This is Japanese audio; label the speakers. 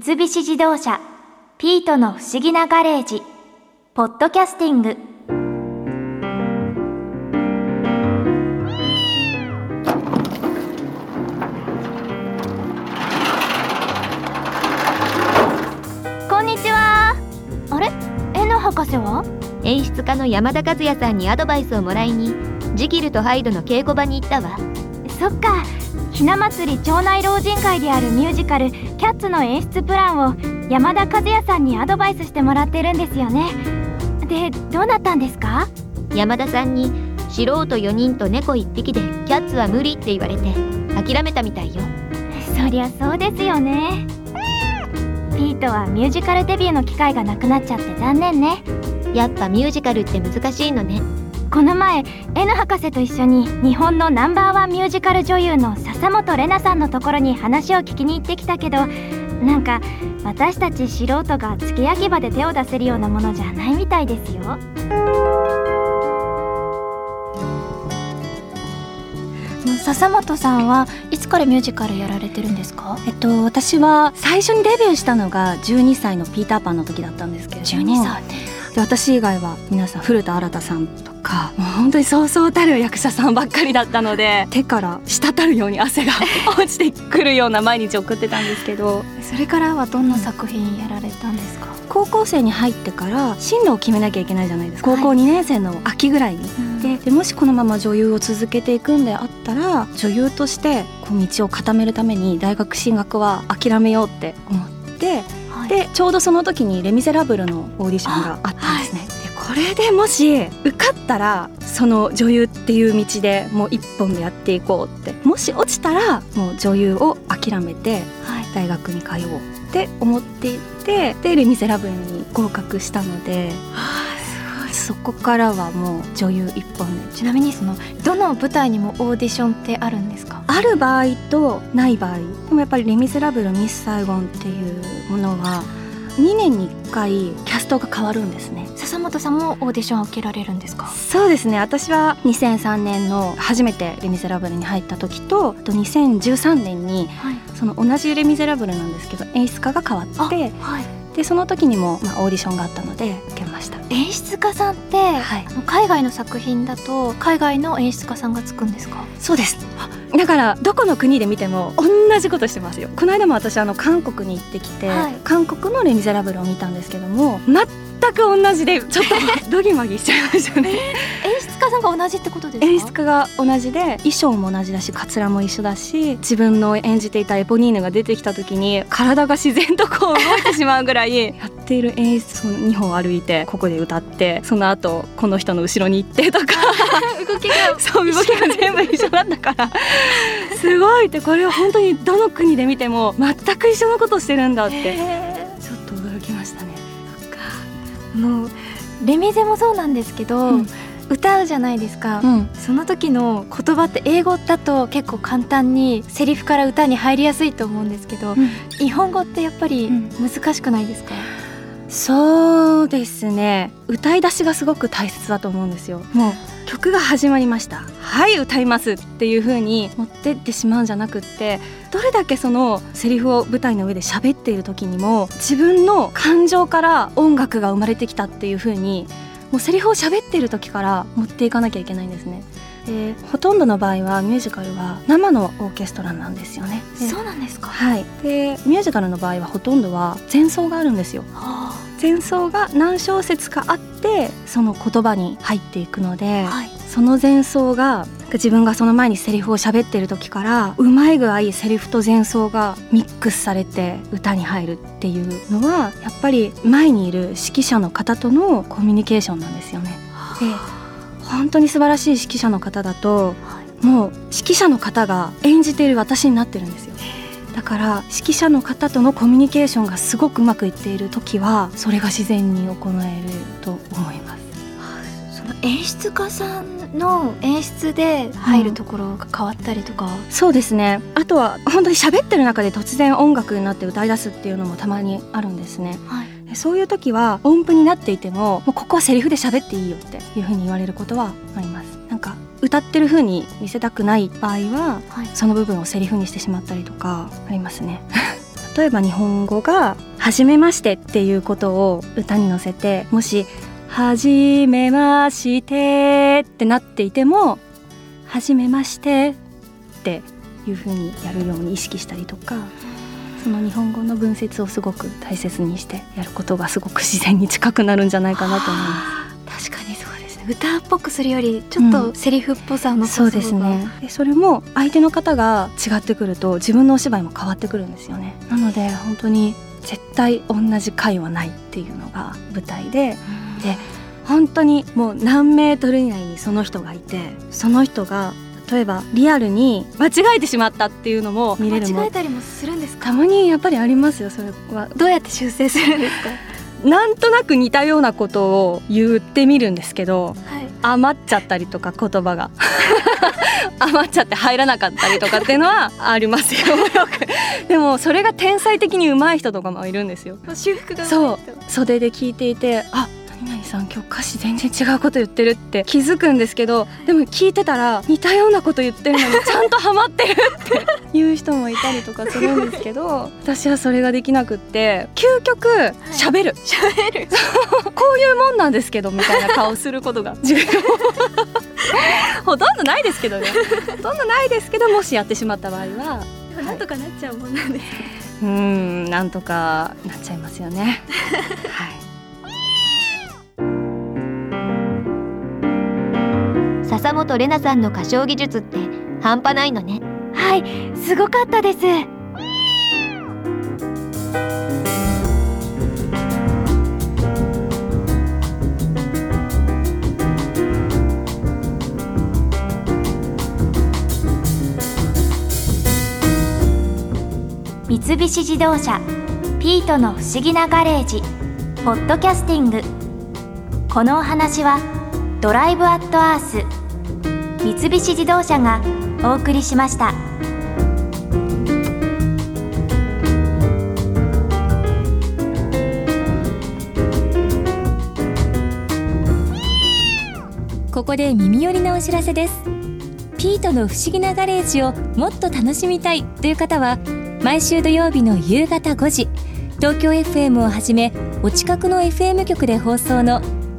Speaker 1: 三菱自動車「ピートの不思議なガレージ」ポッドキャスティング。こんにちは。あれ？N 博士は？
Speaker 2: 演出家の山田和也さんにアドバイスをもらいにジキルとハイドの稽古場に行ったわ。
Speaker 1: そっかひな祭り町内老人会であるミュージカル「キャッツ」の演出プランを山田和也さんにアドバイスしてもらってるんですよね。でどうなったんですか？
Speaker 2: 山田さんに素人4人と猫1匹でキャッツは無理って言われて諦めたみたいよ。
Speaker 1: そりゃそうですよね。ピートはミュージカルデビューの機会がなくなっちゃって残念ね。
Speaker 2: やっぱミュージカルって難しいのね
Speaker 1: この前 N 博士と一緒に日本のナンバーワンミュージカル女優の笹本玲奈さんのところに話を聞きに行ってきたけどなんか私たち素人が付け焼き場で手を出せるようなものじゃないみたいですよ。笹本さんはいつからミュージカルやられてるんですか？
Speaker 3: えっと私は最初にデビューしたのが12歳のピーターパンの時だったんですけれども。
Speaker 1: 12歳。
Speaker 3: で私以外は皆さん古田新太さんとか。もう本当にそうそうたる役者さんばっかりだったので手から滴るように汗が 落ちてくるような毎日送ってたんですけど。
Speaker 1: それからはどんな作品やられたんですか？
Speaker 3: 高校生に入ってから進路を決めなきゃいけないじゃないですか、
Speaker 1: はい。
Speaker 3: 高校2年生の秋ぐらいに。ででもしこのまま女優を続けていくんであったら女優としてこう道を固めるために大学進学は諦めようって思って
Speaker 1: はい。
Speaker 3: でちょうどその時に「レ・ミゼラブル」のオーディションがあったんですね。でこれでもし受かったらその女優っていう道でもう一本でやっていこうって。もし落ちたらもう女優を諦めて
Speaker 1: はい。
Speaker 3: 大学に通おうって思っていてで「レ・ミゼラブル」に合格したので。そこからはもう女優一本で
Speaker 1: ちなみにそのどの舞台にもオーディションってあるんですか？
Speaker 3: ある場合とない場合。でもやっぱり「レ・ミゼラブル」「ミス・サイゴン」っていうものは2年に1回キャストが変わるんですね。
Speaker 1: 笹本さんもオーディションを受けられるんですか？
Speaker 3: そうですね。私は2003年の初めて「レ・ミゼラブル」に入った時とあと2013年に
Speaker 1: はい。
Speaker 3: その同じ「レ・ミゼラブル」なんですけど演出家が変わって
Speaker 1: はい。
Speaker 3: でその時にも、まあ、オーディションがあったので受けました。
Speaker 1: 演出家さんって、
Speaker 3: はい。
Speaker 1: 海外の作品だと海外の演出家さんがつくんですか？
Speaker 3: そうですだからどこの国で見ても同じことしてますよ。この間も私あの韓国に行ってきて、
Speaker 1: はい。
Speaker 3: 韓国の「レ・ミゼラブル」を見たんですけども全く同じでちょっと ドギマギしちゃいましたね。
Speaker 1: 演出家さんが同じってことですか？
Speaker 3: 演出家が同じで衣装も同じだしカツラも一緒だし自分の演じていたエポニーヌが出てきた時に体が自然とこう動いてしまうぐらいや っている演出を2本歩いてここで歌ってその後この人の後ろに行ってとか。
Speaker 1: 動きが
Speaker 3: そう動きが全部一緒なんだから。すごいってこれは本当にどの国で見ても全く一緒のことしてるんだって。
Speaker 1: へ
Speaker 3: ちょっと驚きましたね。
Speaker 1: ーもうレミゼもそうなんですけど、
Speaker 3: うん。
Speaker 1: 歌うじゃないですか、
Speaker 3: うん。
Speaker 1: その時の言葉って英語だと結構簡単にセリフから歌に入りやすいと思うんですけど、日本語ってやっぱり
Speaker 3: うん。
Speaker 1: 難しくないですか、
Speaker 3: そうですね。歌い出しがすごく大切だと思うんですよ。もう曲が始まりました。はい歌いますっていう風に持ってってしまうんじゃなくってどれだけそのセリフを舞台の上で喋っている時にも自分の感情から音楽が生まれてきたっていう風にもうセリフを喋っている時から持っていかなきゃいけないんですね。でほとんどの場合はミュージカルは生のオーケストラなんですよね。で
Speaker 1: そうなんですか、
Speaker 3: はい。でミュージカルの場合はほとんどは前奏があるんですよ。
Speaker 1: は
Speaker 3: 前奏が何小節かあってその言葉に入っていくので、
Speaker 1: あはい。
Speaker 3: その前奏が自分がその前にセリフを喋ってる時からうまい具合セリフと前奏がミックスされて歌に入るっていうのはやっぱり前にいる指揮者の方とのコミュニケーションなんですよね。で本当に素晴らしい指揮者の方だともう指揮者の方が演じている私になってるんですよだから指揮者の方とのコミュニケーションがすごくうまくいっている時はそれが自然に行えると思います。
Speaker 1: その演出家さんの演出で入るところが変わったりとか、
Speaker 3: そうですね。あとは本当に喋ってる中で突然音楽になって歌い出すっていうのもたまにあるんですね。
Speaker 1: はい。
Speaker 3: でそういう時は音符になっていてももうここはセリフで喋っていいよっていう風に言われることはあります歌ってる風に見せたくない場合は
Speaker 1: はい
Speaker 3: その部分をセリフにしてしまったりとかありますね 例えば日本語が「はじめまして」っていうことを歌に乗せてもし「はじめまして」ってなっていても「はじめまして」っていうふうにやるように意識したりとかその日本語の文節をすごく大切にしてやることがすごく自然に近くなるんじゃないかなと思いま
Speaker 4: す。歌っぽくするよりちょっとセリフっぽさの、うん、
Speaker 3: そうですね。でそれも相手の方が違ってくると自分のお芝居も変わってくるんですよね。なので本当に絶対同じ回はないっていうのが舞台で、うん、で本当にもう何メートル以内にその人がいてその人が例えばリアルに間違えてしまったっていうのも見れる
Speaker 4: 間違えたりもするんですか？
Speaker 3: たまにやっぱりありますよそれは。
Speaker 4: どうやって修正するんですか？
Speaker 3: なんとなく似たようなことを言ってみるんですけど、はい、余っちゃったりとか言葉が。余っちゃって入らなかったりとかっていうのはありますよ。でもそれが天才的に上手い人とかもいるんですよ。
Speaker 4: 修復が
Speaker 3: そう。袖で聞いていてあ何さん今日歌詞全然違うこと言ってるって気づくんですけどでも聞いてたら似たようなこと言ってるのにちゃんとハマってるって 言う人もいたりとかするんですけど私はそれができなくって究極喋る。
Speaker 4: 喋、る。
Speaker 3: こういうもんなんですけどみたいな顔することが。ほとんどないですけどね。ほとんどないですけどもしやってしまった場合は。
Speaker 4: なんとかなっちゃうもんなんです。
Speaker 3: うんなんとかなっちゃいますよね。はい
Speaker 2: 笹本玲奈さんの歌唱技術って半端ないのね。
Speaker 1: はいすごかったです。三菱自動車ピートの不思議なガレージポッドキャスティング。このお話はドライブアットアース三菱自動車がお送りしました。
Speaker 5: ここで耳寄りなお知らせです。ピートの不思議なガレージをもっと楽しみたいという方は毎週土曜日の夕方5時東京 FM をはじめお近くの FM 局で放送の